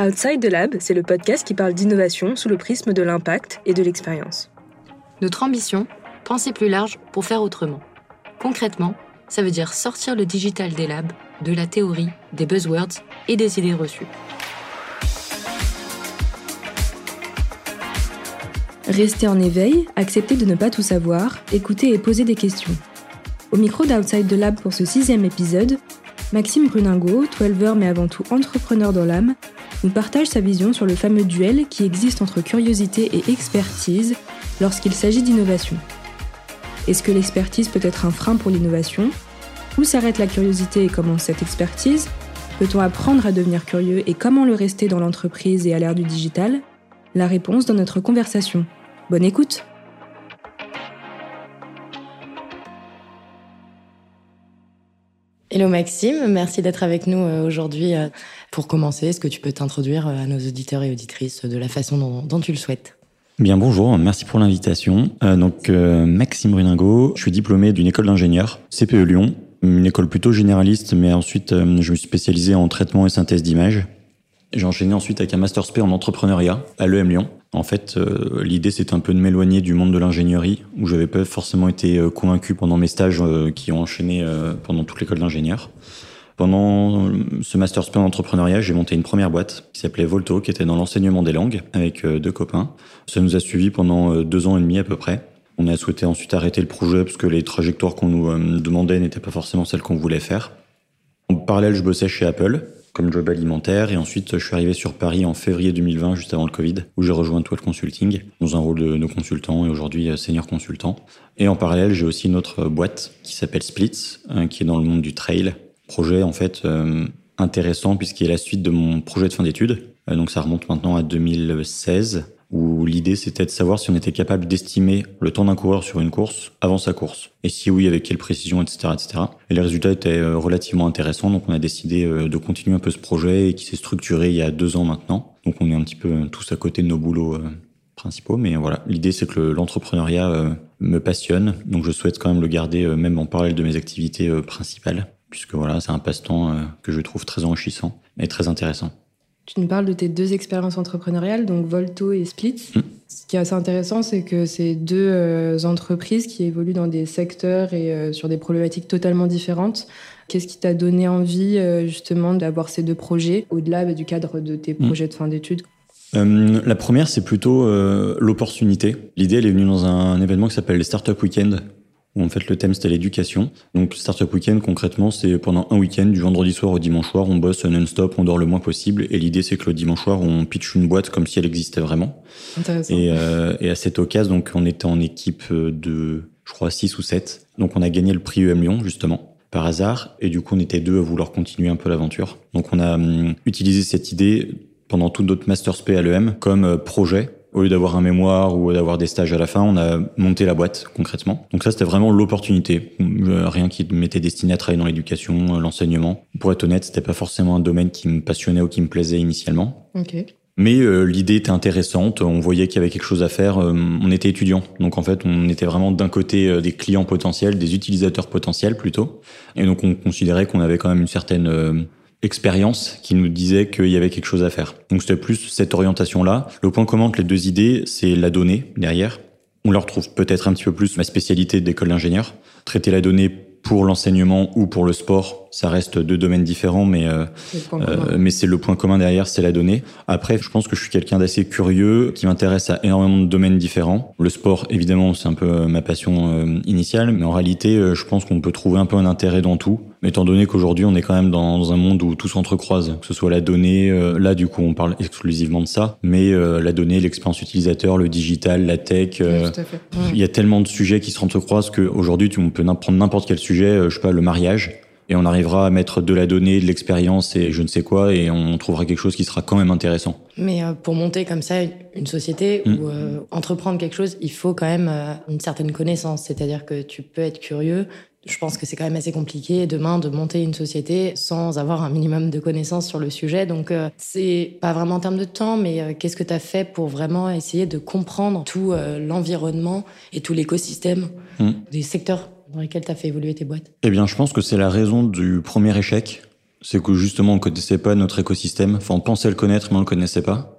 Outside the Lab, c'est le podcast qui parle d'innovation sous le prisme de l'impact et de l'expérience. Notre ambition, penser plus large pour faire autrement. Concrètement, ça veut dire sortir le digital des labs, de la théorie, des buzzwords et des idées reçues. Rester en éveil, accepter de ne pas tout savoir, écouter et poser des questions. Au micro d'Outside the Lab pour ce sixième épisode, Maxime Bruningo, 12 mais avant tout entrepreneur dans l'âme, nous partage sa vision sur le fameux duel qui existe entre curiosité et expertise lorsqu'il s'agit d'innovation. Est-ce que l'expertise peut être un frein pour l'innovation? Où s'arrête la curiosité et commence cette expertise? Peut-on apprendre à devenir curieux et comment le rester dans l'entreprise et à l'ère du digital? La réponse dans notre conversation. Bonne écoute Hello Maxime, merci d'être avec nous euh, aujourd'hui. Euh, pour commencer, est-ce que tu peux t'introduire euh, à nos auditeurs et auditrices de la façon dont, tu le souhaites? Bien bonjour, merci pour l'invitation. donc Maxime Bruningo, je suis diplômé d'une école d'ingénieur, CPE Lyon, une école plutôt généraliste, mais ensuite je me suis spécialisé en traitement et synthèse d'images. J'ai enchaîné ensuite avec un master spé en entrepreneuriat à l'EM Lyon. En fait, euh, l'idée c'était un peu de m'éloigner du monde de l'ingénierie, où j'avais pas forcément été euh, convaincu pendant mes stages euh, qui ont enchaîné pendant toute l'école d'ingénieur. Pendant ce master spé en entrepreneuriat, j'ai monté une première boîte qui s'appelait Volto, qui était dans l'enseignement des langues, avec deux copains. Ça nous a suivis pendant deux ans et demi à peu près. On a souhaité ensuite arrêter le projet parce que les trajectoires qu'on nous demandait n'étaient pas forcément celles qu'on voulait faire. En parallèle, je bossais chez Apple comme job alimentaire. Et ensuite, je suis arrivé sur Paris en février 2020, juste avant le Covid, où j'ai rejoint Toile Consulting dans un rôle de, consultant et aujourd'hui euh, senior consultant. Et en parallèle, j'ai aussi une autre euh, boîte qui s'appelle Splits, hein, qui est dans le monde du trail. Projet en fait euh, intéressant puisqu'il est la suite de mon projet de fin d'études. donc ça remonte maintenant à 2016 où l'idée c'était de savoir si on était capable d'estimer le temps d'un coureur sur une course avant sa course. Et si oui, avec quelle précision, etc. etc. Et les résultats étaient euh, relativement intéressants, donc on a décidé euh, de continuer un peu ce projet et qui s'est structuré il y a deux ans maintenant. Donc on est un petit peu euh, tous à côté de nos boulots principaux, mais voilà, l'idée c'est que l'entrepreneuriat me passionne, donc je souhaite quand même le garder même en parallèle de mes activités principales, puisque voilà, c'est un passe-temps que je trouve très enrichissant et très intéressant. Tu nous parles de tes deux expériences entrepreneuriales, donc Volto et Split. Mm. Ce qui est assez intéressant, c'est que c'est deux euh, entreprises qui évoluent dans des secteurs et euh, sur des problématiques totalement différentes. Qu'est-ce qui t'a donné envie euh, justement d'avoir ces deux projets au-delà bah, du cadre de tes mm. projets de fin d'études? La première, c'est plutôt l'opportunité. L'idée, elle est venue dans un, événement qui s'appelle les Startup Weekend, où en fait le thème c'était l'éducation. Donc Startup Weekend concrètement c'est pendant un week-end du vendredi soir au dimanche soir on bosse non-stop, on dort le moins possible et l'idée c'est que le dimanche soir on pitch une boîte comme si elle existait vraiment. Intéressant. Et, euh, et à cette occasion donc on était en équipe de je crois 6 ou 7. Donc on a gagné le prix UM Lyon justement par hasard et du coup on était deux à vouloir continuer un peu l'aventure. Donc on a hum, utilisé cette idée pendant tout notre master spé à l'EM comme euh, projet au lieu d'avoir un mémoire ou d'avoir des stages à la fin, on a monté la boîte concrètement. Donc ça, c'était vraiment l'opportunité. Euh, rien qui m'était destiné à travailler dans l'éducation, euh, l'enseignement. Pour être honnête, c'était pas forcément un domaine qui me passionnait ou qui me plaisait initialement. Mais euh, l'idée était intéressante, on voyait qu'il y avait quelque chose à faire, on était étudiant. Donc en fait, on était vraiment d'un côté des clients potentiels, des utilisateurs potentiels plutôt. Et donc on considérait qu'on avait quand même une certaine expérience qui nous disait qu'il y avait quelque chose à faire. Donc c'était plus cette orientation-là. Le point commun entre les deux idées, c'est la donnée derrière. On leur trouve peut-être un petit peu plus ma spécialité d'école d'ingénieur. Traiter la donnée pour l'enseignement ou pour le sport, ça reste deux domaines différents, mais euh, euh, mais c'est le point commun derrière, c'est la donnée. Après, je pense que je suis quelqu'un d'assez curieux, qui m'intéresse à énormément de domaines différents. Le sport, évidemment, c'est un peu euh, ma passion initiale, mais en réalité, je pense qu'on peut trouver un peu un intérêt dans tout. Étant donné qu'aujourd'hui, on est quand même dans, un monde où tout s'entrecroise, que ce soit la donnée, là du coup, on parle exclusivement de ça, mais la donnée, l'expérience utilisateur, le digital, la tech, il y a tellement de sujets qui s'entrecroisent qu'aujourd'hui, on peut prendre n'importe quel sujet, je sais pas, le mariage et on arrivera à mettre de la donnée, de l'expérience et je ne sais quoi, et on trouvera quelque chose qui sera quand même intéressant. Mais euh, pour monter comme ça une société mm. ou euh, entreprendre quelque chose, il faut quand même euh, une certaine connaissance. C'est-à-dire que tu peux être curieux. Je pense que c'est quand même assez compliqué demain de monter une société sans avoir un minimum de connaissances sur le sujet. Donc c'est pas vraiment en termes de temps, mais qu'est-ce que tu as fait pour vraiment essayer de comprendre tout l'environnement et tout l'écosystème mm. des secteurs? Dans lesquels tu as fait évoluer tes boîtes Eh bien, je pense que c'est la raison du premier échec. C'est que justement, on connaissait pas notre écosystème. Enfin, on pensait le connaître, mais on le connaissait pas.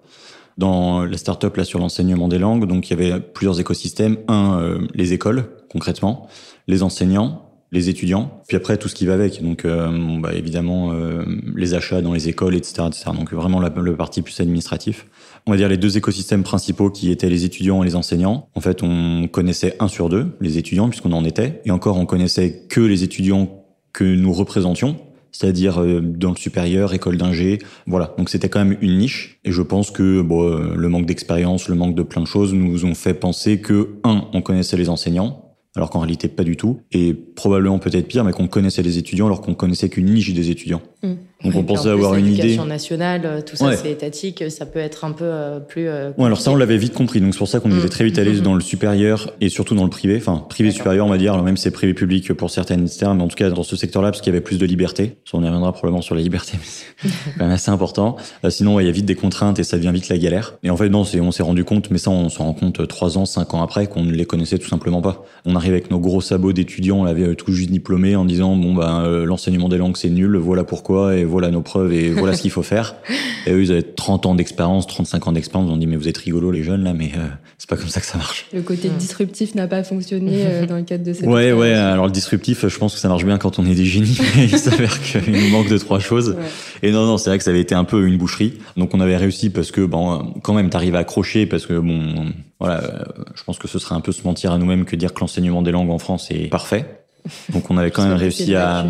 Dans la startup là sur l'enseignement des langues, donc il y avait plusieurs écosystèmes. Un, euh, les écoles concrètement, les enseignants, les étudiants, puis après tout ce qui va avec. Donc euh, bah, évidemment euh, les achats dans les écoles, etc., etc. Donc vraiment la, le parti plus administratif. On va dire les deux écosystèmes principaux qui étaient les étudiants et les enseignants. En fait, on connaissait un sur deux les étudiants puisqu'on en était, et encore on connaissait que les étudiants que nous représentions, c'est-à-dire euh, dans le supérieur, école d'ingé, voilà. Donc c'était quand même une niche, et je pense que bon, le manque d'expérience, le manque de plein de choses nous ont fait penser que un, on connaissait les enseignants, alors qu'en réalité pas du tout, et probablement peut-être pire, mais qu'on connaissait les étudiants alors qu'on connaissait qu'une niche des étudiants. Mmh. Donc on pensait avoir une idée. nationale, euh, tout ça Ouais. c'est étatique, ça peut être un peu euh, plus. euh, Ouais, alors ça on l'avait vite compris, donc c'est pour ça qu'on Mm. était très vite allé Mhm. dans le supérieur et surtout dans le privé, enfin privé supérieur on va dire, alors même c'est privé public pour certaines etc. mais en tout cas dans ce secteur-là parce qu'il y avait plus de liberté. Ça, on y reviendra probablement sur la liberté, mais c'est quand même assez important. Euh, sinon ouais, il y a vite des contraintes et ça devient vite la galère. Et en fait non, on s'est rendu compte, mais ça on s'en rend compte euh, trois ans, cinq ans après qu'on ne les connaissait tout simplement pas. On arrive avec nos gros sabots d'étudiants, on avait euh, tout juste diplômé en disant bon ben euh, l'enseignement des langues c'est nul, voilà pourquoi et voilà nos preuves et voilà ce qu'il faut faire. Et eux ils avaient 30 ans d'expérience, 35 ans d'expérience, on dit mais vous êtes rigolo les jeunes là, mais euh, c'est pas comme ça que ça marche. Le côté disruptif n'a pas fonctionné euh, dans le cadre de cette Ouais, ouais, alors le disruptif, je pense que ça marche bien quand on est des génies, mais il s'avère qu'il nous manque de trois choses. Ouais. Et non, non, c'est vrai que ça avait été un peu une boucherie. Donc on avait réussi parce que, bon, quand même, t'arrives à accrocher parce que, bon, voilà, euh, je pense que ce serait un peu se mentir à nous-mêmes que dire que l'enseignement des langues en France est parfait. Donc on avait quand même réussi à...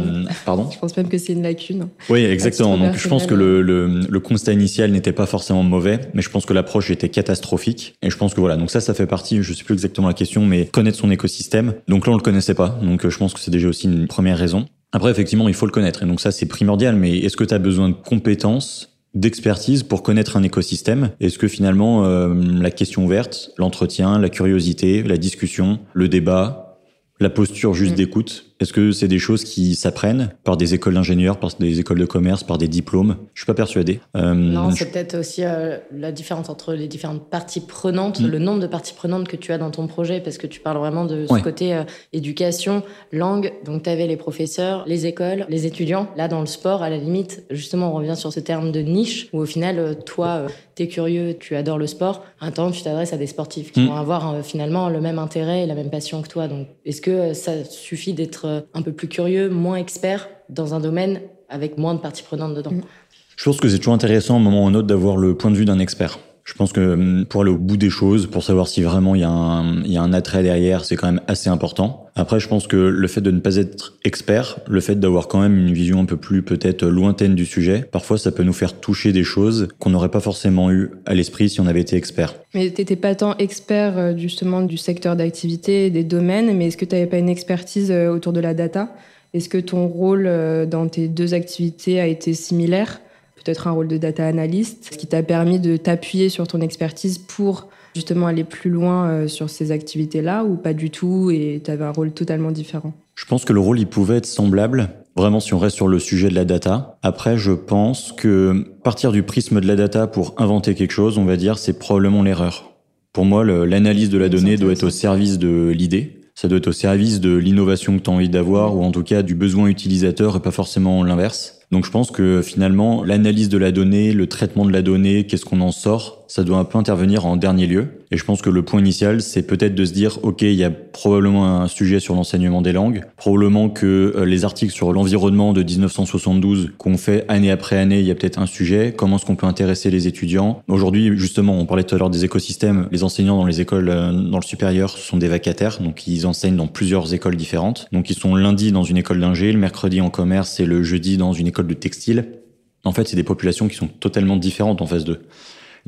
Pardon Je pense même que c'est une lacune. Oui, exactement. Donc je pense que le, le, le constat initial n'était pas forcément mauvais, mais je pense que l'approche était catastrophique. Et je pense que voilà, donc ça, ça fait partie, je sais plus exactement la question, mais connaître son écosystème. Donc là, on le connaissait pas. Donc euh, je pense que c'est déjà aussi une première raison. Après, effectivement, il faut le connaître. Et donc ça, c'est primordial. Mais est-ce que tu as besoin de compétences d'expertise pour connaître un écosystème? Est-ce que finalement euh, la question ouverte, l'entretien, la curiosité, la discussion, le débat, la posture juste Mm. d'écoute, est-ce que c'est des choses qui s'apprennent par des écoles d'ingénieurs, par des écoles de commerce, par des diplômes? Je suis pas persuadé. Euh, Non, je- c'est peut-être aussi euh, la différence entre les différentes parties prenantes, Mm. le nombre de parties prenantes que tu as dans ton projet, parce que tu parles vraiment de Ouais. ce côté euh, éducation, langue. Donc, tu avais les professeurs, les écoles, les étudiants. Là, dans le sport, à la limite, justement, on revient sur ce terme de niche, où au final, toi, tu es curieux, tu adores le sport. Même temps, tu t'adresses à des sportifs qui Mm. vont avoir finalement le même intérêt et la même passion que toi. Donc, est-ce que ça suffit d'être un peu plus curieux, moins expert dans un domaine avec moins de parties prenantes dedans. Je pense que c'est toujours intéressant à un moment ou à un autre d'avoir le point de vue d'un expert. Je pense que hum, pour aller au bout des choses, pour savoir si vraiment il y, a un, attrait derrière, c'est quand même assez important. Après, je pense que le fait de ne pas être expert, le fait d'avoir quand même une vision un peu plus peut-être lointaine du sujet, parfois ça peut nous faire toucher des choses qu'on n'aurait pas forcément eu à l'esprit si on avait été expert. Mais t'étais pas tant expert euh, justement du secteur d'activité, des domaines, mais est-ce que tu n'avais pas une expertise euh, autour de la data? Est-ce que ton rôle euh, dans tes deux activités a été similaire? Peut-être un rôle de data analyst, ce qui t'a permis de t'appuyer sur ton expertise pour justement aller plus loin euh, sur ces activités-là ou pas du tout et tu avais un rôle totalement différent? Je pense que le rôle, il pouvait être semblable, vraiment si on reste sur le sujet de la data. Après, je pense que partir du prisme de la data pour inventer quelque chose, on va dire, c'est probablement l'erreur. Pour moi, l'analyse de la donnée doit être au service de l'idée. Ça doit être au service de l'innovation que tu as envie d'avoir, ou en tout cas du besoin utilisateur et pas forcément l'inverse. Donc je pense que finalement, l'analyse de la donnée, le traitement de la donnée, qu'est-ce qu'on en sort, ça doit un peu intervenir en dernier lieu. Et je pense que le point initial, c'est peut-être de se dire, OK, il y a probablement un sujet sur l'enseignement des langues, probablement que euh, les articles sur l'environnement de 1972 qu'on fait année après année, il y a peut-être un sujet, comment est-ce qu'on peut intéresser les étudiants? Aujourd'hui, justement, on parlait tout à l'heure des écosystèmes, les enseignants dans les écoles, euh, dans le supérieur, sont des vacataires, donc ils enseignent dans plusieurs écoles différentes. Donc ils sont lundi dans une école d'ingé, le mercredi en commerce et le jeudi dans une école de textile. En fait, c'est des populations qui sont totalement différentes en face d'eux.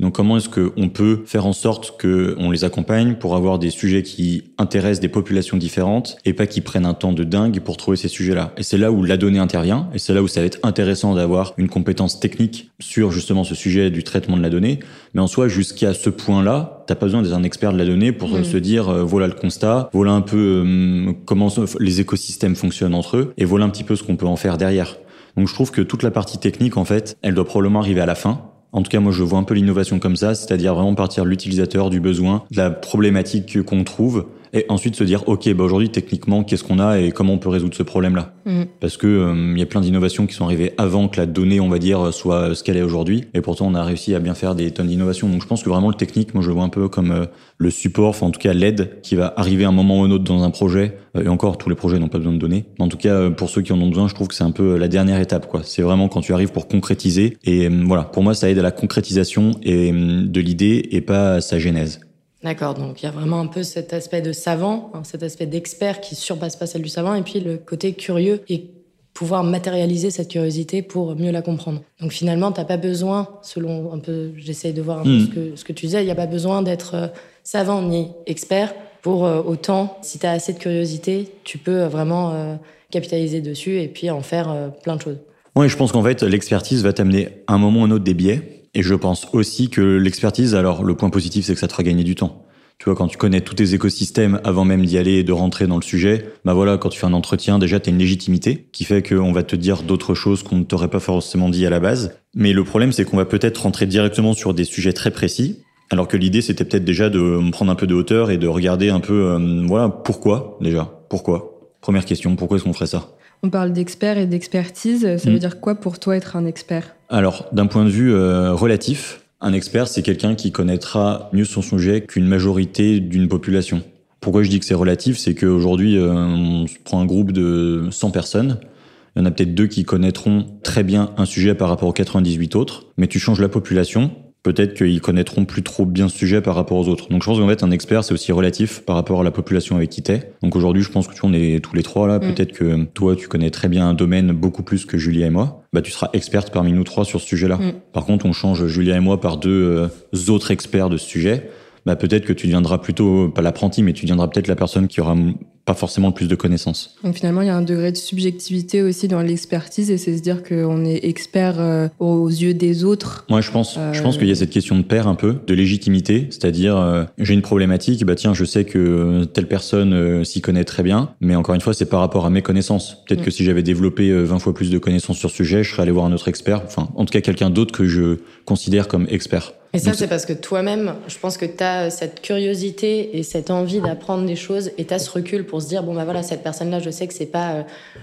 Donc comment est-ce qu'on peut faire en sorte qu'on les accompagne pour avoir des sujets qui intéressent des populations différentes et pas qu'ils prennent un temps de dingue pour trouver ces sujets-là? Et c'est là où la donnée intervient et c'est là où ça va être intéressant d'avoir une compétence technique sur justement ce sujet du traitement de la donnée. Mais en soi, jusqu'à ce point-là, t'as pas besoin d'être un expert de la donnée pour Mhm. se dire euh, voilà le constat, voilà un peu euh, comment les écosystèmes fonctionnent entre eux et voilà un petit peu ce qu'on peut en faire derrière. Donc je trouve que toute la partie technique, en fait, elle doit probablement arriver à la fin. En tout cas, moi, je vois un peu l'innovation comme ça, c'est-à-dire vraiment partir de l'utilisateur, du besoin, de la problématique qu'on trouve, et ensuite se dire, ok, bah aujourd'hui techniquement, qu'est-ce qu'on a et comment on peut résoudre ce problème-là Mm. Parce que euh, il y a plein d'innovations qui sont arrivées avant que la donnée, on va dire, soit ce qu'elle est aujourd'hui, et pourtant on a réussi à bien faire des tonnes d'innovations. Donc je pense que vraiment le technique, moi je le vois un peu comme euh, le support, enfin en tout cas l'aide qui va arriver à un moment ou un autre dans un projet. Euh, et encore, tous les projets n'ont pas besoin de données. Mais en tout cas, pour ceux qui en ont besoin, je trouve que c'est un peu la dernière étape, quoi. C'est vraiment quand tu arrives pour concrétiser. Et voilà, pour moi, ça aide à la concrétisation et de l'idée et pas à sa genèse. D'accord, donc il y a vraiment un peu cet aspect de savant, hein, cet aspect d'expert qui surpasse pas celle du savant, et puis le côté curieux et pouvoir matérialiser cette curiosité pour mieux la comprendre. Donc finalement, t'as pas besoin, selon un peu, j'essaye de voir un peu Mm. ce, que, ce que tu disais, il n'y a pas besoin d'être euh, savant ni expert pour euh, autant, si tu as assez de curiosité, tu peux euh, vraiment euh, capitaliser dessus et puis en faire plein de choses. Ouais, je pense qu'en fait, l'expertise va t'amener à un moment ou un autre des biais. Et je pense aussi que l'expertise, alors le point positif, c'est que ça te fera gagner du temps. Tu vois, quand tu connais tous tes écosystèmes avant même d'y aller et de rentrer dans le sujet, bah voilà, quand tu fais un entretien, déjà, tu as une légitimité qui fait qu'on va te dire d'autres choses qu'on ne t'aurait pas forcément dit à la base. Mais le problème, c'est qu'on va peut-être rentrer directement sur des sujets très précis, alors que l'idée, c'était peut-être déjà de prendre un peu de hauteur et de regarder un peu, euh, voilà, pourquoi déjà Pourquoi? Première question, pourquoi est-ce qu'on ferait ça? On parle d'expert et d'expertise. Ça Mm. veut dire quoi pour toi être un expert? Alors, d'un point de vue euh, relatif, un expert, c'est quelqu'un qui connaîtra mieux son sujet qu'une majorité d'une population. Pourquoi je dis que c'est relatif C'est qu'aujourd'hui, euh, on prend un groupe de 100 personnes. Il y en a peut-être deux qui connaîtront très bien un sujet par rapport aux 98 autres. Mais tu changes la population, peut-être qu'ils connaîtront plus trop bien ce sujet par rapport aux autres. Donc je pense qu'en fait, un expert, c'est aussi relatif par rapport à la population avec qui t'es. Donc aujourd'hui, je pense que tu on est tous les trois là. Mm. Peut-être que toi, tu connais très bien un domaine beaucoup plus que Julia et moi. Bah, tu seras experte parmi nous trois sur ce sujet-là. Mm. Par contre, on change Julia et moi par deux euh, autres experts de ce sujet. Bah, peut-être que tu deviendras plutôt, pas l'apprenti, mais tu deviendras peut-être la personne qui aura pas forcément le plus de connaissances. Donc finalement, il y a un degré de subjectivité aussi dans l'expertise et c'est se dire qu'on est expert euh, aux yeux des autres. Moi, je pense, je pense qu'il y a cette question de pair un peu, de légitimité, c'est-à-dire euh, j'ai une problématique, bah tiens, je sais que euh, telle personne s'y connaît très bien, mais encore une fois, c'est par rapport à mes connaissances. Peut-être Mm. que si j'avais développé euh, 20 fois plus de connaissances sur ce sujet, je serais allé voir un autre expert, enfin, en tout cas quelqu'un d'autre que je considère comme expert. Et ça, c'est parce que toi-même, je pense que tu as cette curiosité et cette envie d'apprendre des choses et tu as ce recul pour se dire, bon, bah voilà, cette personne-là, je sais que c'est pas euh,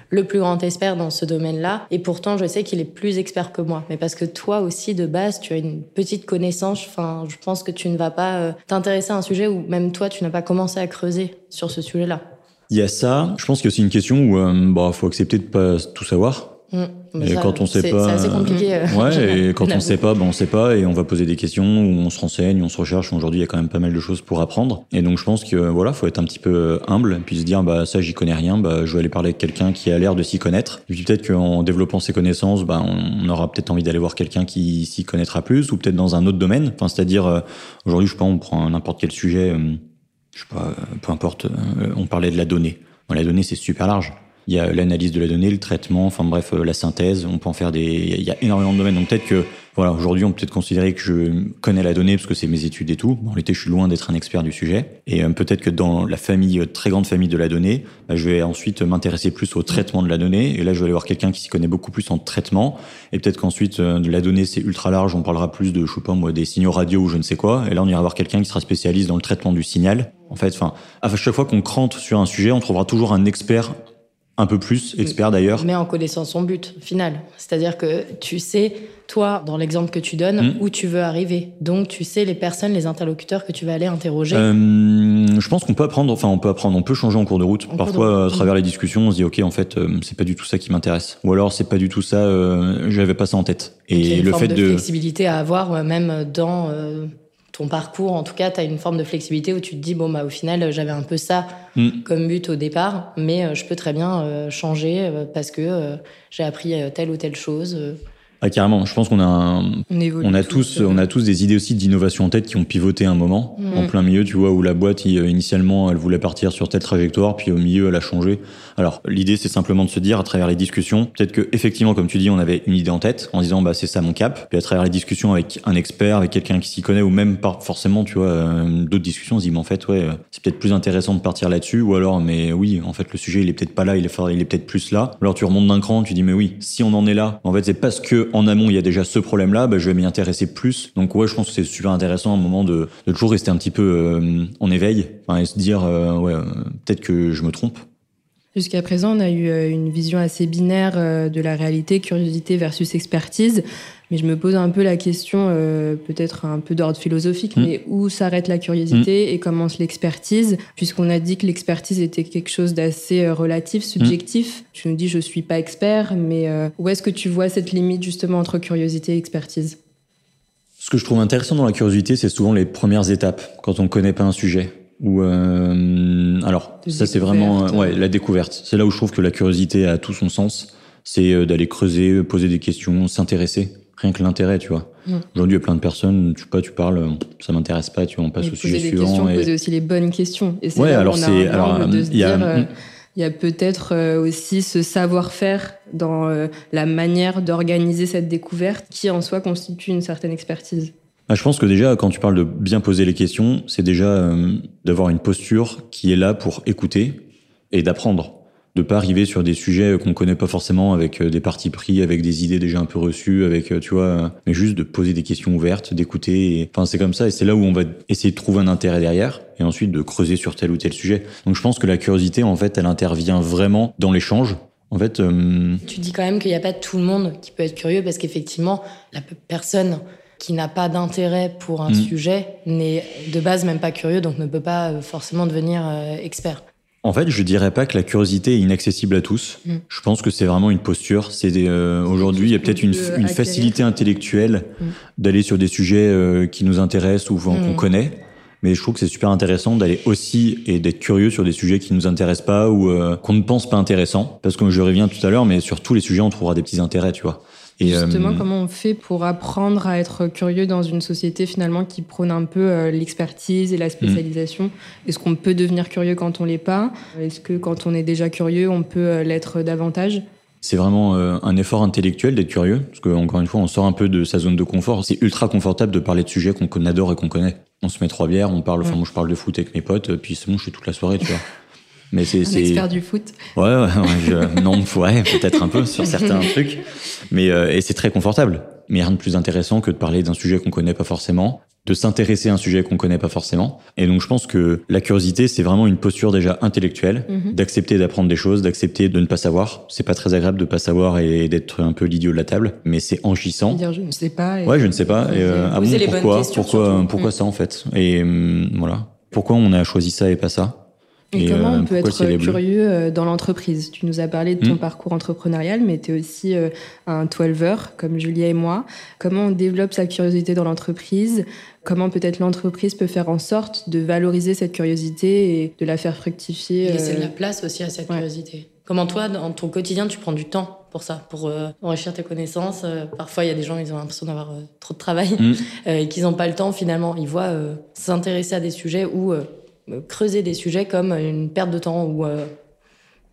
le plus grand expert dans ce domaine-là. Et pourtant, je sais qu'il est plus expert que moi. Mais parce que toi aussi, de base, tu as une petite connaissance. Enfin, je pense que tu ne vas pas euh, t'intéresser à un sujet où même toi, tu n'as pas commencé à creuser sur ce sujet-là. Il y a ça. Je pense a aussi une question où, euh, bah, faut accepter de pas tout savoir. Mm. Mais Et ça, quand on sait pas, C'est assez compliqué. euh, en Ouais, et quand on sait pas, ben on sait pas, et on va poser des questions, ou on se renseigne, on se recherche. Aujourd'hui, il y a quand même pas mal de choses pour apprendre. Et donc, je pense que voilà, faut être un petit peu euh, humble, puis se dire, bah ça, j'y connais rien, bah je vais aller parler avec quelqu'un qui a l'air de s'y connaître. Et puis peut-être qu'en développant ses connaissances, bah on aura peut-être envie d'aller voir quelqu'un qui s'y connaîtra plus, ou peut-être dans un autre domaine. Enfin, c'est-à-dire, euh, aujourd'hui, je sais pas, on prend n'importe quel sujet, euh, je sais pas, euh, peu importe. euh, on parlait de la donnée. Bon, la donnée, c'est super large. Il y a l'analyse de la donnée, le traitement, enfin bref, euh, la synthèse. On peut en faire des. Il y a énormément de domaines. Donc peut-être que, voilà, aujourd'hui, on peut peut-être considérer que je connais la donnée parce que c'est mes études et tout. En réalité, je suis loin d'être un expert du sujet. Et euh, peut-être que dans la famille, euh, très grande famille de la donnée, bah, je vais ensuite m'intéresser plus au traitement de la donnée. Et là, je vais aller voir quelqu'un qui s'y connaît beaucoup plus en traitement. Et peut-être qu'ensuite, la donnée, c'est ultra large. On parlera plus de, je sais pas moi, des signaux radio ou je ne sais quoi. Et là, on ira voir quelqu'un qui sera spécialiste dans le traitement du signal. En fait, enfin, à chaque fois qu'on crante sur un sujet, on trouvera toujours un expert un peu plus, expert d'ailleurs. Mais en connaissant son but final. C'est-à-dire que tu sais, toi, dans l'exemple que tu donnes, Mm. où tu veux arriver. Donc, tu sais les personnes, les interlocuteurs que tu vas aller interroger. Euh, je pense qu'on peut apprendre, enfin on peut apprendre, on peut changer en cours de route. En cours de Parfois, route. à travers les discussions, on se dit ok, en fait, euh, c'est pas du tout ça qui m'intéresse, ou alors c'est pas du tout ça, euh, j'avais pas ça en tête. Donc, il y a Et une le forme fait de, de, flexibilité à avoir, euh, même dans ton parcours. En tout cas, tu as une forme de flexibilité où tu te dis, bon, bah, au final, j'avais un peu ça Mm. comme but au départ, mais euh, je peux très bien euh, changer euh, parce que j'ai appris telle ou telle chose. Ah, carrément, je pense qu'on a, un- On a tous, on a tous des idées aussi d'innovation en tête qui ont pivoté un moment, en plein milieu, tu vois, où la boîte initialement elle voulait partir sur telle trajectoire, puis au milieu elle a changé. Alors l'idée c'est simplement de se dire à travers les discussions, peut-être que effectivement comme tu dis, on avait une idée en tête en disant bah c'est ça mon cap, puis à travers les discussions avec un expert, avec quelqu'un qui s'y connaît ou même pas forcément, tu vois, euh, d'autres discussions, on se dit mais en fait ouais, euh, c'est peut-être plus intéressant de partir là-dessus, ou alors mais oui, en fait le sujet il est peut-être pas là, il est, il est peut-être plus là. Alors tu remontes d'un cran, tu dis mais oui, si on en est là, en fait c'est parce que en amont il y a déjà ce problème-là, bah, je vais m'y intéresser plus. Donc ouais, je pense que c'est super intéressant à un moment de, de toujours rester un petit peu euh, en éveil et se dire euh, ouais, euh, peut-être que je me trompe. Jusqu'à présent, on a eu une vision assez binaire de la réalité, curiosité versus expertise. Mais je me pose un peu la question, euh, peut-être un peu d'ordre philosophique, mm. mais où s'arrête la curiosité mm. et commence l'expertise? Puisqu'on a dit que l'expertise était quelque chose d'assez euh, relatif, subjectif. Mm. Tu nous dis, je suis pas expert, mais euh, où est-ce que tu vois cette limite justement entre curiosité et expertise? Ce que je trouve intéressant dans la curiosité, c'est souvent les premières étapes, quand on ne connaît pas un sujet. Ou alors, ça c'est vraiment ouais, la découverte. C'est là où je trouve que la curiosité a tout son sens. C'est d'aller creuser, poser des questions, s'intéresser rien que l'intérêt, tu vois. Mm. Aujourd'hui, il y a plein de personnes, tu pas, tu parles, ça m'intéresse pas, tu vois, on passe au sujet suivant. Questions, et... Poser aussi les bonnes questions. Et c'est ouais, alors c'est, alors, il y a, euh, il y a peut-être euh, aussi ce savoir-faire dans euh, la manière d'organiser cette découverte qui en soi constitue une certaine expertise. Ah, je pense que déjà, quand tu parles de bien poser les questions, c'est déjà d'avoir une posture qui est là pour écouter et d'apprendre de pas arriver sur des sujets qu'on connaît pas forcément avec euh, des partis pris, avec des idées déjà un peu reçues, avec euh, tu vois, euh, mais juste de poser des questions ouvertes, d'écouter. Enfin, c'est comme ça et c'est là où on va essayer de trouver un intérêt derrière et ensuite de creuser sur tel ou tel sujet. Donc je pense que la curiosité, en fait, elle intervient vraiment dans l'échange. En fait, tu dis quand même qu'il n'y a pas tout le monde qui peut être curieux parce qu'effectivement, la personne qui n'a pas d'intérêt pour un mm. sujet n'est de base même pas curieux, donc ne peut pas forcément devenir expert. En fait, je dirais pas que la curiosité est inaccessible à tous. Mm. Je pense que c'est vraiment une posture. C'est euh, aujourd'hui, il y a peut-être une, facilité intellectuelle mm. d'aller sur des sujets euh, qui nous intéressent ou qu'on mm. connaît. Mais je trouve que c'est super intéressant d'aller aussi et d'être curieux sur des sujets qui nous intéressent pas ou euh, qu'on ne pense pas intéressants. Parce que je reviens tout à l'heure, mais sur tous les sujets, on trouvera des petits intérêts, tu vois. Et Justement, euh, comment on fait pour apprendre à être curieux dans une société finalement qui prône un peu euh, l'expertise et la spécialisation? Mm. Est-ce qu'on peut devenir curieux quand on l'est pas? Est-ce que quand on est déjà curieux, on peut euh, l'être davantage? C'est vraiment un effort intellectuel d'être curieux, parce qu'encore une fois, on sort un peu de sa zone de confort. C'est ultra confortable de parler de sujets qu'on adore et qu'on connaît. On se met trois bières, on parle, enfin moi je parle de foot avec mes potes, puis c'est bon, je fais toute la soirée, tu vois. Mais c'est un expert du foot. Ouais, ouais, je... non, ouais, peut-être un peu sur certains trucs, mais euh, et c'est très confortable. Mais rien de plus intéressant que de parler d'un sujet qu'on connaît pas forcément, de s'intéresser à un sujet qu'on connaît pas forcément. Et donc je pense que la curiosité, c'est vraiment une posture déjà intellectuelle, mhm. d'accepter d'apprendre des choses, d'accepter de ne pas savoir. C'est pas très agréable de pas savoir et d'être un peu l'idiot de la table, mais c'est enrichissant. Dire je ne sais pas. ouais, je ne sais pas. Et, euh, ah bon, pourquoi, pourquoi, pourquoi mm. ça en fait Et hum, voilà. Pourquoi on a choisi ça et pas ça? Et, comment on euh, peut être curieux euh, dans l'entreprise? Tu nous as parlé de ton hmm. parcours entrepreneurial, mais tu es aussi euh, un 12 comme Julia et moi. Comment on développe sa curiosité dans l'entreprise? Comment peut-être l'entreprise peut faire en sorte de valoriser cette curiosité et de la faire fructifier Et laisser de la place aussi à cette curiosité. Comment toi, dans ton quotidien, tu prends du temps pour ça, pour enrichir tes connaissances? Parfois, il y a des gens, ils ont l'impression d'avoir trop de travail hmm. et qu'ils n'ont pas le temps finalement. Ils voient s'intéresser à des sujets où creuser des sujets comme une perte de temps ou euh,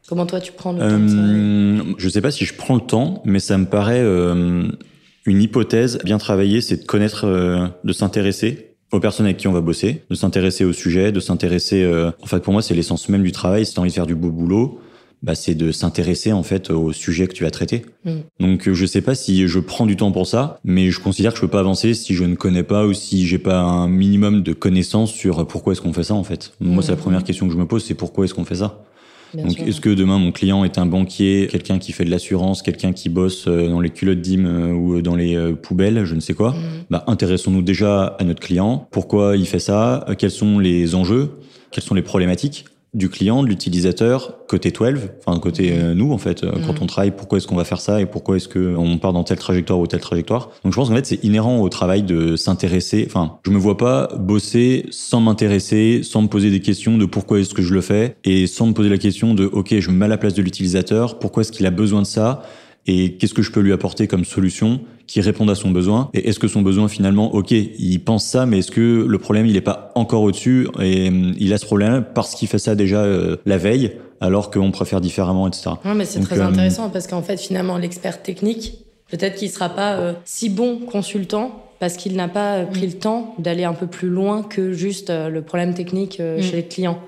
comment toi tu prends le temps euh, Je sais pas si je prends le temps, mais ça me paraît euh, une hypothèse bien travaillée, c'est de connaître, de s'intéresser aux personnes avec qui on va bosser, de s'intéresser au sujet, de s'intéresser. en fait, pour moi, c'est l'essence même du travail. T'as envie de faire du beau boulot, bah, c'est de s'intéresser en fait au sujet que tu vas traiter. Mm. Donc je sais pas si je prends du temps pour ça, mais je considère que je peux pas avancer si je ne connais pas ou si j'ai pas un minimum de connaissances sur pourquoi est-ce qu'on fait ça en fait. Moi c'est la première mm. question que je me pose, c'est pourquoi est-ce qu'on fait ça? Donc est-ce que demain mon client est un banquier, quelqu'un qui fait de l'assurance, quelqu'un qui bosse euh, dans les culottes d'îmes euh, ou dans les euh, poubelles, je ne sais quoi? Mm. Bah intéressons-nous déjà à notre client, pourquoi il fait ça, quels sont les enjeux, quelles sont les problématiques? Du client, de l'utilisateur, côté 12, enfin côté euh, nous en fait, euh, quand mm. on travaille, pourquoi est-ce qu'on va faire ça et pourquoi est-ce qu'on part dans telle trajectoire ou telle trajectoire. Donc je pense qu'en fait c'est inhérent au travail de s'intéresser. Enfin, je me vois pas bosser sans m'intéresser, sans me poser des questions de pourquoi est-ce que je le fais et sans me poser la question de ok je me mets à la place de l'utilisateur, pourquoi est-ce qu'il a besoin de ça et qu'est-ce que je peux lui apporter comme solution qui réponde à son besoin? Et est-ce que son besoin finalement ok il pense ça mais est-ce que le problème il n'est pas encore au-dessus et hum, il a ce problème parce qu'il fait ça déjà euh, la veille alors qu'on préfère différemment etc. Ouais, mais c'est très euh, intéressant parce qu'en fait finalement l'expert technique peut-être qu'il sera pas euh, si bon consultant parce qu'il n'a pas pris mm. le temps d'aller un peu plus loin que juste le problème technique mm. chez les clients.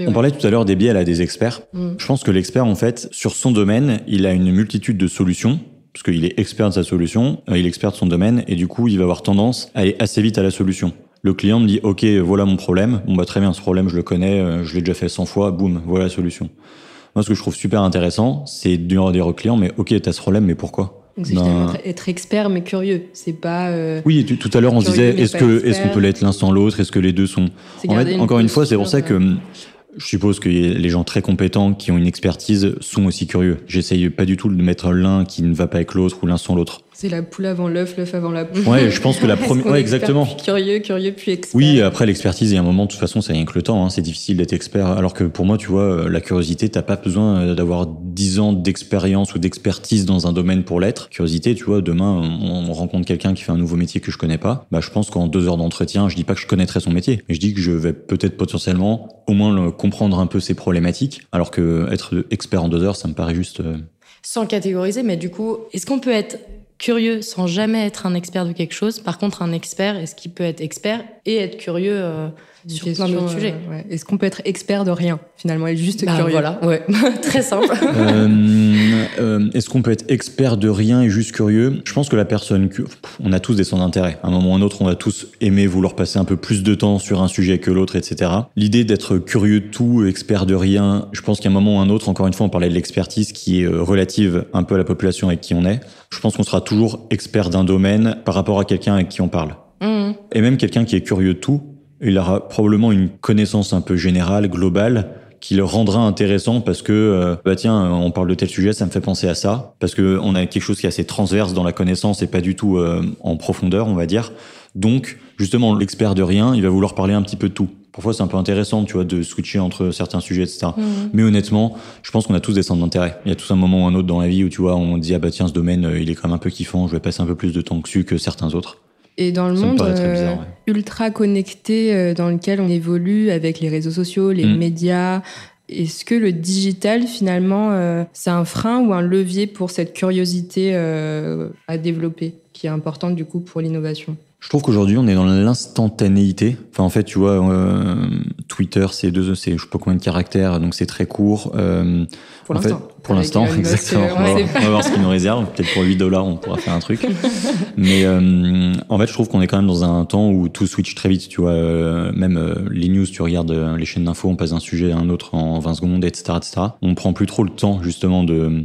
On parlait tout à l'heure des biais à des experts. Mm. Je pense que l'expert, en fait, sur son domaine, il a une multitude de solutions parce qu'il est expert de sa solution, euh, il est expert de son domaine, et du coup, il va avoir tendance à aller assez vite à la solution. Le client me dit, OK, voilà mon problème. Bon, bah, très bien, ce problème, je le connais, euh, je l'ai déjà fait 100 fois, boum, voilà la solution. Moi, ce que je trouve super intéressant, c'est de dire au client, mais OK, t'as ce problème, mais pourquoi? Donc c'est être expert mais curieux. C'est pas. Euh, oui, tout à l'heure on se disait est-ce que est-ce qu'on peut l'être l'un sans l'autre? Est-ce que les deux sont. En fait, encore une fois, c'est pour ça que je suppose que les gens très compétents qui ont une expertise sont aussi curieux. J'essaye pas du tout de mettre l'un qui ne va pas avec l'autre ou l'un sans l'autre. C'est la poule avant l'œuf, l'œuf avant la poule. Ouais, je pense que la première. Ouais, exactement. Puis curieux, curieux, puis expert. Oui, après l'expertise, il y a un moment, de toute façon, c'est rien que le temps. Hein. C'est difficile d'être expert. Alors que pour moi, tu vois, la curiosité, t'as pas besoin d'avoir 10 ans d'expérience ou d'expertise dans un domaine pour l'être. Curiosité, tu vois, demain, on rencontre quelqu'un qui fait un nouveau métier que je connais pas. Bah, je pense qu'en deux heures d'entretien, je dis pas que je connaîtrais son métier, mais je dis que je vais peut-être potentiellement au moins le, comprendre un peu ses problématiques. Alors que être expert en deux heures, ça me paraît juste. Euh, Sans catégoriser, mais du coup, est-ce qu'on peut être curieux sans jamais être un expert de quelque chose. Par contre, un expert, est-ce qu'il peut être expert et être curieux euh, sur plein d'autres sujets euh, Est-ce qu'on peut être expert de rien finalement et juste bah, curieux Voilà, ouais, très simple. euh, est-ce qu'on peut être expert de rien et juste curieux? Je pense que la personne, on a tous des centres d'intérêt. À un moment ou un autre, on va tous aimer vouloir passer un peu plus de temps sur un sujet que l'autre, etc. L'idée d'être curieux de tout, expert de rien, je pense qu'à un moment ou un autre, encore une fois, on parlait de l'expertise qui est euh, relative un peu à la population avec qui on est. Je pense qu'on sera toujours expert d'un domaine par rapport à quelqu'un avec qui on parle. Mmh. Et même quelqu'un qui est curieux de tout, il aura probablement une connaissance un peu générale, globale, qui le rendra intéressant parce que euh, bah tiens on parle de tel sujet ça me fait penser à ça. Parce que on a quelque chose qui est assez transverse dans la connaissance et pas du tout euh, en profondeur on va dire. Donc justement l'expert de rien il va vouloir parler un petit peu de tout. Parfois c'est un peu intéressant tu vois de switcher entre certains sujets etc mmh. mais honnêtement je pense qu'on a tous des centres d'intérêt. Il y a tous un moment ou un autre dans la vie où tu vois on dit ah bah tiens ce domaine euh, il est quand même un peu kiffant je vais passer un peu plus de temps dessus que certains autres et dans le monde euh, ultra connecté euh, dans lequel on évolue avec les réseaux sociaux, les mm. médias, est-ce que le digital, finalement, euh, c'est un frein ou un levier pour cette curiosité à développer, qui est importante du coup pour l'innovation? Je trouve qu'aujourd'hui, on est dans l'instantanéité. Enfin, en fait, tu vois, euh, Twitter, c'est deux, c'est je sais pas combien de caractères, donc c'est très court. Euh, pour l'instant. Pour l'instant, exactement. On va, on va, voir ce qu'ils nous réserve. Peut-être pour 8 dollars, on pourra faire un truc. Mais euh, en fait, je trouve qu'on est quand même dans un temps où tout switch très vite. Tu vois, euh, même euh, les news, tu regardes les chaînes d'infos, on passe d'un sujet à un autre en 20 secondes, etc., etc. On prend plus trop le temps, justement, de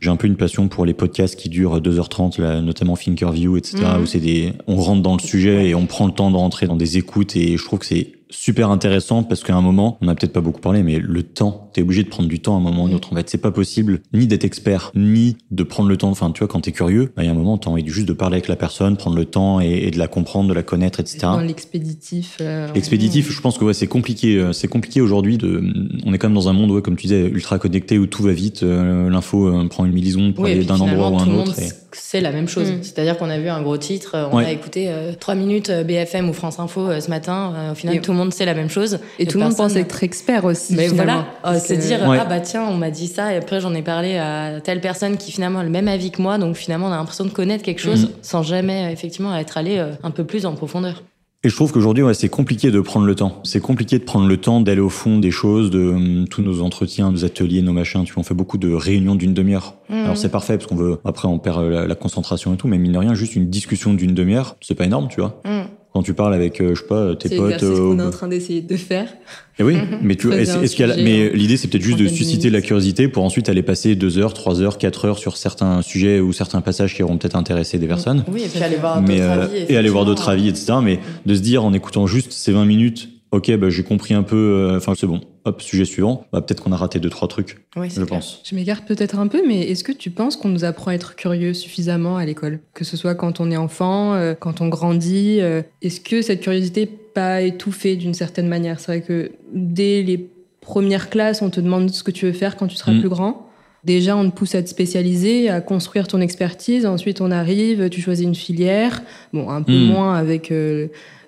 j'ai un peu une passion pour les podcasts qui durent 2h30, là, notamment Thinkerview, etc., mhm. où c'est des, on rentre dans le sujet et on prend le temps de rentrer dans des écoutes et je trouve que c'est super intéressant parce qu'à un moment, on n'a peut-être pas beaucoup parlé, mais le temps, t'es obligé de prendre du temps à un moment ou un autre. En fait, c'est pas possible ni d'être expert, ni de prendre le temps. Enfin, tu vois, quand t'es curieux, bah, il y a un moment, t'as envie juste de parler avec la personne, prendre le temps et, de la comprendre, de la connaître, etc. Dans l'expéditif. Euh, l'expéditif, je pense que ouais, c'est compliqué. Euh, c'est compliqué aujourd'hui de. On est quand même dans un monde, ouais, comme tu disais, ultra connecté où tout va vite. Euh, l'info prend une milliseconde pour aller d'un endroit ou un autre. C'est la même chose. Mm. C'est-à-dire qu'on a vu un gros titre, on a écouté trois minutes BFM ou France Info ce matin. au final, tout le monde sait la même chose. Et, tout le monde pense être expert aussi. Mais voilà, c'est dire ah bah tiens, on m'a dit ça et après j'en ai parlé à telle personne qui finalement a le même avis que moi, donc finalement on a l'impression de connaître quelque chose mm. sans jamais effectivement être allé euh, un peu plus en profondeur. Et je trouve qu'aujourd'hui, ouais, c'est compliqué de prendre le temps. C'est compliqué de prendre le temps d'aller au fond des choses, de hum, tous nos entretiens, nos ateliers, nos machins. Tu vois, on fait beaucoup de réunions d'une demi-heure. Mm. Alors c'est parfait parce qu'on veut. Après, on perd la, concentration et tout, mais mine de rien, juste une discussion d'une demi-heure, c'est pas énorme, tu vois. Mm quand tu parles avec, euh, je sais pas, tes potes. C'est ce qu'on est en train d'essayer de faire. Et eh oui, mais tu est-ce, qu'il mais l'idée c'est peut-être juste de susciter la curiosité pour ensuite aller passer deux heures, trois heures, quatre heures sur certains sujets ou certains passages qui auront peut-être intéressé des personnes. Oui, et puis aller voir d'autres euh, avis. Et aller voir d'autres avis, etc. Mais de se dire en écoutant juste ces 20 minutes, ok, bah, j'ai compris un peu, euh, enfin c'est bon, hop, sujet suivant, bah, peut-être qu'on a raté deux, trois trucs, je pense. Je m'égare peut-être un peu, mais est-ce que tu penses qu'on nous apprend à être curieux suffisamment à l'école? Que ce soit quand on est enfant, euh, quand on grandit, euh, est-ce que cette curiosité pas étouffée d'une certaine manière? C'est vrai que dès les premières classes, on te demande ce que tu veux faire quand tu seras mm. plus grand. Déjà, on te pousse à te spécialiser, à construire ton expertise. Ensuite, on arrive, tu choisis une filière. Bon, un peu mm. moins avec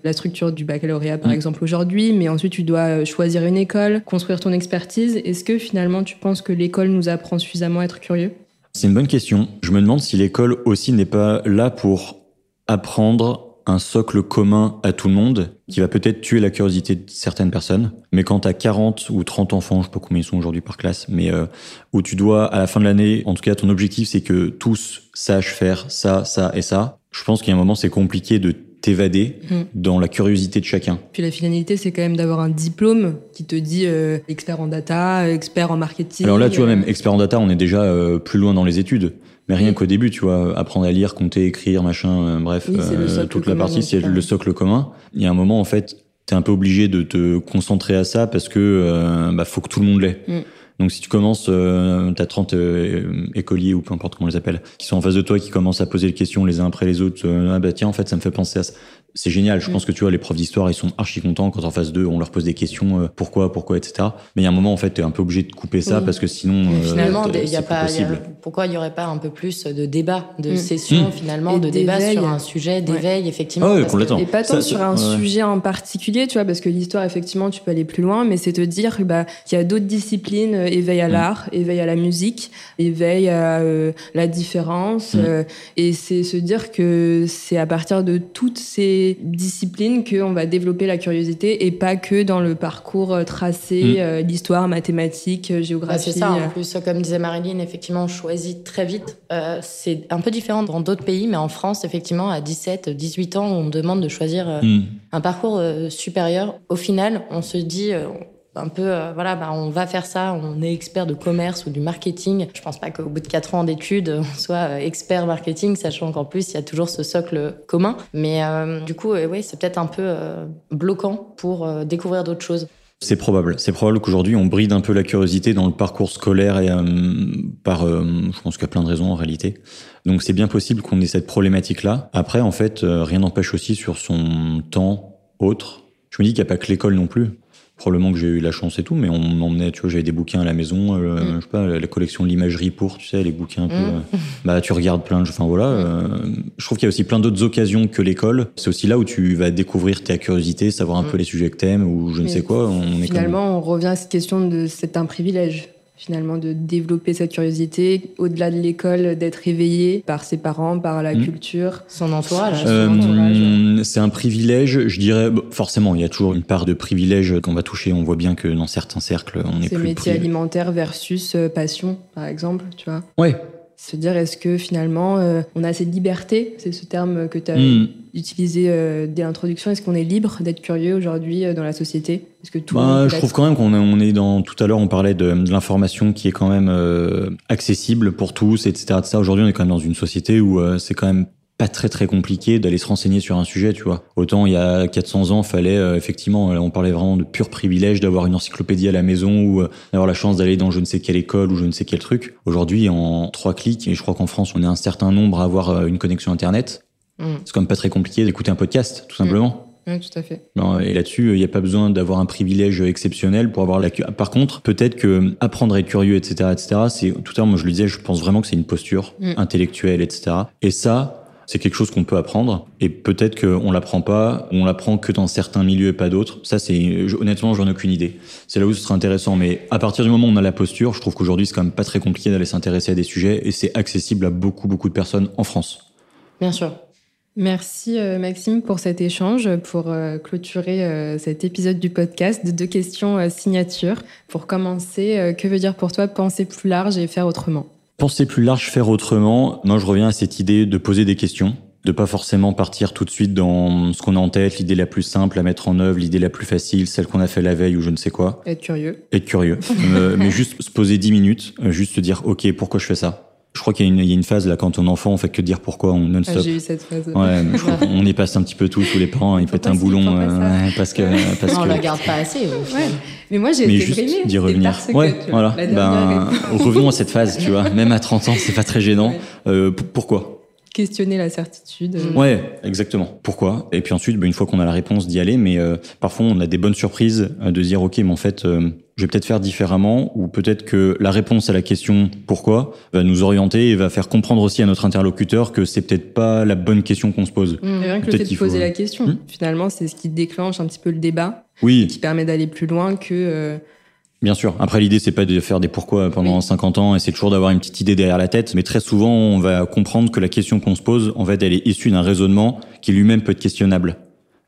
la structure du baccalauréat, par mm. exemple, aujourd'hui, mais ensuite tu dois euh, choisir une école, construire ton expertise. Est-ce que finalement tu penses que l'école nous apprend suffisamment à être curieux? C'est une bonne question. Je me demande si l'école aussi n'est pas là pour apprendre un socle commun à tout le monde qui va peut-être tuer la curiosité de certaines personnes. Mais quand tu as 40 ou 30 enfants, je sais pas combien ils sont aujourd'hui par classe, mais euh, où tu dois, à la fin de l'année, en tout cas, ton objectif, c'est que tous sachent faire ça, ça et ça. Je pense qu'il y a un moment, c'est compliqué de t'évader Mm. dans la curiosité de chacun. Puis la finalité, c'est quand même d'avoir un diplôme qui te dit euh, expert en data, expert en marketing. Alors là, tu vois, euh, même expert en data, on est déjà euh, plus loin dans les études. Mais rien qu'au début, tu vois, apprendre à lire, compter, écrire, machin, euh, bref, Oui, euh, toute la partie, c'est parles. le socle commun. Il y a un moment, en fait, t'es un peu obligé de te concentrer à ça parce que euh, bah, faut que tout le monde l'ait. Mm. Donc si tu commences, euh, t'as 30 euh, écoliers ou peu importe comment on les appelle, qui sont en face de toi, qui commencent à poser des questions les uns après les autres. euh, ah bah tiens, en fait, ça me fait penser à ça. C'est génial. Je Mm. pense que tu vois, les profs d'histoire, ils sont archi contents quand en face d'eux, on leur pose des questions, euh, pourquoi, pourquoi, etc. Mais il y a un moment, en fait, t'es un peu obligé de couper ça Oui. parce que sinon, Mais euh, finalement, il y a pas, a- pourquoi il n'y aurait pas un peu plus de débat, de Mm. session Mm. finalement, Et de débat d'éveil. sur un sujet d'éveil, effectivement. Ah ouais, parce que- complètement. Et pas tant Ça, sur un ouais. sujet en particulier, tu vois, parce que l'histoire, effectivement, tu peux aller plus loin, mais c'est te dire bah, qu'il y a d'autres disciplines, éveil à Mm. l'art, éveil à la musique, éveil à euh, la différence, Mm. euh, et c'est se dire que c'est à partir de toutes ces disciplines qu'on va développer la curiosité, et pas que dans le parcours euh, tracé, Mm. euh, l'histoire, mathématiques, Bah, géographie. c'est ça, en plus, comme disait Marilyn, effectivement, on choisit très vite. Euh, c'est un peu différent dans d'autres pays, mais en France, effectivement, à 17, 18 ans, on demande de choisir Mm. un parcours euh, supérieur. Au final, on se dit euh, un peu, euh, voilà, bah, on va faire ça, on est expert de commerce ou du marketing. Je pense pas qu'au bout de 4 ans d'études, on soit euh, expert marketing, sachant qu'en plus, il y a toujours ce socle commun. Mais euh, du coup, ouais, c'est peut-être un peu bloquant pour découvrir d'autres choses. C'est probable. C'est probable qu'aujourd'hui, on bride un peu la curiosité dans le parcours scolaire et par, je pense qu'il y a plein de raisons en réalité. Donc, c'est bien possible qu'on ait cette problématique-là. Après, en fait, rien n'empêche aussi sur son temps autre. Je me dis qu'il n'y a pas que l'école non plus. Probablement que j'ai eu la chance et tout, mais on m'emmenait, tu vois, j'avais des bouquins à la maison, euh, Mm. je sais pas, la collection de l'imagerie pour, tu sais, les bouquins un peu. Mm. euh, bah, tu regardes plein de, enfin voilà. euh, je trouve qu'il y a aussi plein d'autres occasions que l'école. C'est aussi là où tu vas découvrir ta curiosité, savoir un Mm. peu les sujets que t'aimes ou je ne sais quoi. On est comme- Finalement, on revient à cette question de c'est un privilège finalement de développer cette curiosité au-delà de l'école, d'être éveillé par ses parents, par la Mm. culture. Son entourage. Euh, son entourage. C'est un privilège, je dirais. bon, forcément, il y a toujours une part de privilège qu'on va toucher. On voit bien que dans certains cercles, on est Ces plus. métiers privi- alimentaires versus euh, passion, par exemple, tu vois. Ouais. Se dire est-ce que finalement euh, on a cette liberté, c'est ce terme que tu as Mm. utilisé euh, dès l'introduction, est-ce qu'on est libre d'être curieux aujourd'hui euh, dans la société? Est-ce que tout Bah, je trouve quand même qu'on est, on est dans. Tout à l'heure, on parlait de, de l'information qui est quand même accessible pour tous, etc. etc. Aujourd'hui, on est quand même dans une société où c'est quand même pas très très compliqué d'aller se renseigner sur un sujet, tu vois. Autant il y a 400 ans, fallait euh, effectivement, on parlait vraiment de pur privilège d'avoir une encyclopédie à la maison ou euh, d'avoir la chance d'aller dans je ne sais quelle école ou je ne sais quel truc. Aujourd'hui, en trois clics, et je crois qu'en France, on est un certain nombre à avoir euh, une connexion internet. Mm. C'est quand même pas très compliqué d'écouter un podcast, tout simplement. Oui, tout à fait. Et là-dessus, il n'y a pas besoin d'avoir un privilège exceptionnel pour avoir la. Par contre, peut-être que apprendre à être curieux, etc., etc. C'est tout à l'heure, moi je le disais, je pense vraiment que c'est une posture Mm. intellectuelle, etc. Et ça, c'est quelque chose qu'on peut apprendre. Et peut-être qu'on l'apprend pas, ou on l'apprend que dans certains milieux et pas d'autres. Ça, c'est je- honnêtement, j'en ai aucune idée. C'est là où ce serait intéressant. Mais à partir du moment où on a la posture, je trouve qu'aujourd'hui, c'est quand même pas très compliqué d'aller s'intéresser à des sujets et c'est accessible à beaucoup, beaucoup de personnes en France. Bien sûr. Merci euh, Maxime pour cet échange, pour euh, clôturer euh, cet épisode du podcast de deux questions signature. Pour commencer, que veut dire pour toi penser plus large et faire autrement? Penser plus large, faire autrement. Moi, je reviens à cette idée de poser des questions, de pas forcément partir tout de suite dans ce qu'on a en tête, l'idée la plus simple à mettre en œuvre, l'idée la plus facile, celle qu'on a fait la veille ou je ne sais quoi. Être curieux. Être curieux, Euh, mais juste se poser 10 minutes, euh, juste se dire, ok, pourquoi je fais ça? Je crois qu'il y, a une- il y a une phase là quand on est enfant, on fait que dire pourquoi, on Ah, non-stop. J'ai eu cette phase. Ouais, mais je crois qu'on y passe un petit peu tous, tous les parents, ils pètent un boulon, ouais, parce que, parce Non, on que. la garde pas assez. Au final. Ouais. Mais moi j'ai mais été juste d'y revenir. parce que, Ouais, voilà. Ben, revenons à cette phase, tu vois. Même à 30 ans, c'est pas très gênant. Ouais. Euh, pourquoi? Questionner la certitude. Mm. Ouais, exactement. Pourquoi? Et puis ensuite, ben, une fois qu'on a la réponse, d'y aller. Mais euh, parfois, on a des bonnes surprises euh, de se dire, ok, mais en fait, euh, je vais peut-être faire différemment, ou peut-être que la réponse à la question pourquoi va nous orienter et va faire comprendre aussi à notre interlocuteur que c'est peut-être pas la bonne question qu'on se pose. Mm. Et rien que le fait de faut- poser la question, Hmm finalement, c'est ce qui déclenche un petit peu le débat, Oui, qui permet d'aller plus loin que euh, Bien sûr. Après, l'idée, c'est pas de faire des pourquoi pendant 50 ans et c'est toujours d'avoir une petite idée derrière la tête. Mais très souvent, on va comprendre que la question qu'on se pose, en fait, elle est issue d'un raisonnement qui lui-même peut être questionnable.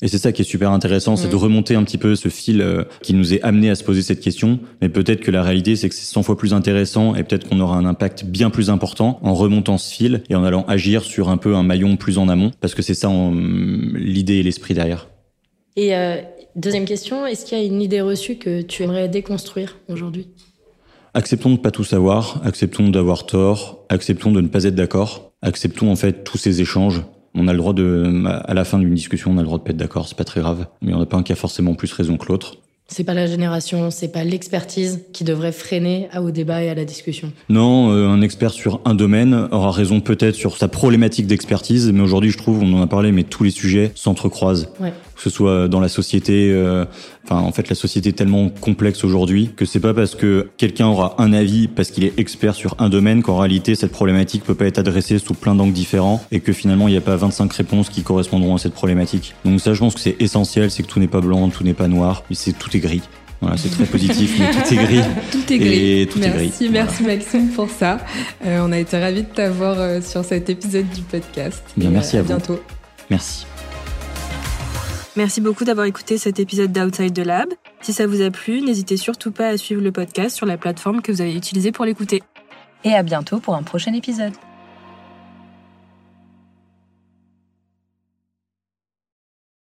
Et c'est ça qui est super intéressant, c'est de remonter un petit peu ce fil euh, qui nous est amené à se poser cette question. Mais peut-être que la réalité, c'est que c'est 100 fois plus intéressant et peut-être qu'on aura un impact bien plus important en remontant ce fil et en allant agir sur un peu un maillon plus en amont, parce que c'est ça l'idée et l'esprit derrière. Et euh, deuxième question, est-ce qu'il y a une idée reçue que tu aimerais déconstruire aujourd'hui? Acceptons de ne pas tout savoir, acceptons d'avoir tort, acceptons de ne pas être d'accord, acceptons en fait tous ces échanges on a le droit de, à la fin d'une discussion, on a le droit de pas être d'accord, c'est pas très grave. Mais on n'a pas un qui a forcément plus raison que l'autre. C'est pas la génération, c'est pas l'expertise qui devrait freiner au débat et à la discussion. Non, euh, un expert sur un domaine aura raison peut-être sur sa problématique d'expertise, mais aujourd'hui je trouve, on en a parlé, mais tous les sujets s'entrecroisent. Ouais que ce soit dans la société. Euh, enfin, en fait, la société est tellement complexe aujourd'hui que c'est pas parce que quelqu'un aura un avis parce qu'il est expert sur un domaine qu'en réalité cette problématique peut pas être adressée sous plein d'angles différents et que finalement il n'y a pas 25 réponses qui correspondront à cette problématique. Donc ça, je pense que c'est essentiel, c'est que tout n'est pas blanc, tout n'est pas noir, c'est tout est gris. Voilà, c'est très positif, mais tout est gris. tout est gris. tout merci, est gris. merci Maxime pour ça. Euh, on a été ravis de t'avoir euh, sur cet épisode du podcast. Bien, merci à, à bientôt. Merci. Merci beaucoup d'avoir écouté cet épisode d'Outside the Lab. Si ça vous a plu, n'hésitez surtout pas à suivre le podcast sur la plateforme que vous avez utilisée pour l'écouter. Et à bientôt pour un prochain épisode.